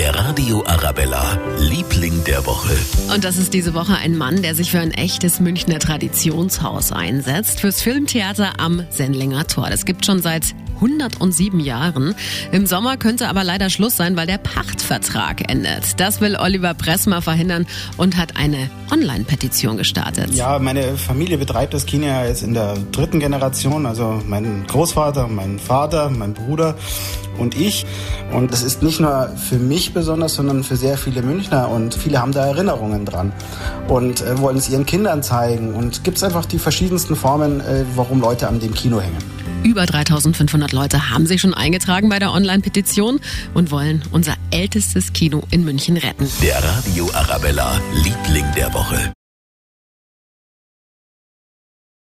Der Radio Arabella, Liebling der Woche. Und das ist diese Woche ein Mann, der sich für ein echtes Münchner Traditionshaus einsetzt, fürs Filmtheater am Sendlinger Tor. Das gibt schon seit 107 Jahren. Im Sommer könnte aber leider Schluss sein, weil der Pachtvertrag endet. Das will Oliver Pressmer verhindern und hat eine Online-Petition gestartet. Ja, meine Familie betreibt das Kino ja jetzt in der dritten Generation. Also mein Großvater, mein Vater, mein Bruder und ich. Und das ist nicht nur für mich besonders, sondern für sehr viele Münchner. Und viele haben da Erinnerungen dran und äh, wollen es ihren Kindern zeigen. Und gibt es einfach die verschiedensten Formen, äh, warum Leute an dem Kino hängen. Über 3500 Leute haben sich schon eingetragen bei der Online-Petition und wollen unser ältestes Kino in München retten. Der Radio Arabella, Liebling der Woche.